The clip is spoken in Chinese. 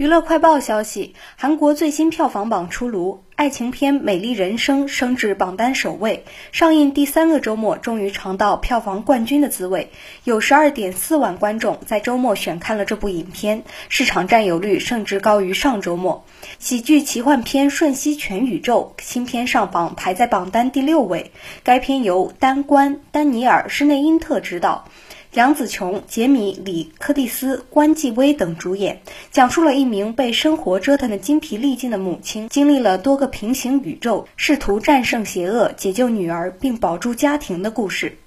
娱乐快报消息：韩国最新票房榜出炉，爱情片《美丽人生》升至榜单首位。上映第三个周末，终于尝到票房冠军的滋味。有十二点四万观众在周末选看了这部影片，市场占有率甚至高于上周末。喜剧奇幻片《瞬息全宇宙》新片上榜，排在榜单第六位。该片由丹关、丹尼尔·施内因特执导。杨紫琼、杰米·李·柯蒂斯、关继威等主演，讲述了一名被生活折腾的精疲力尽的母亲，经历了多个平行宇宙，试图战胜邪恶、解救女儿并保住家庭的故事。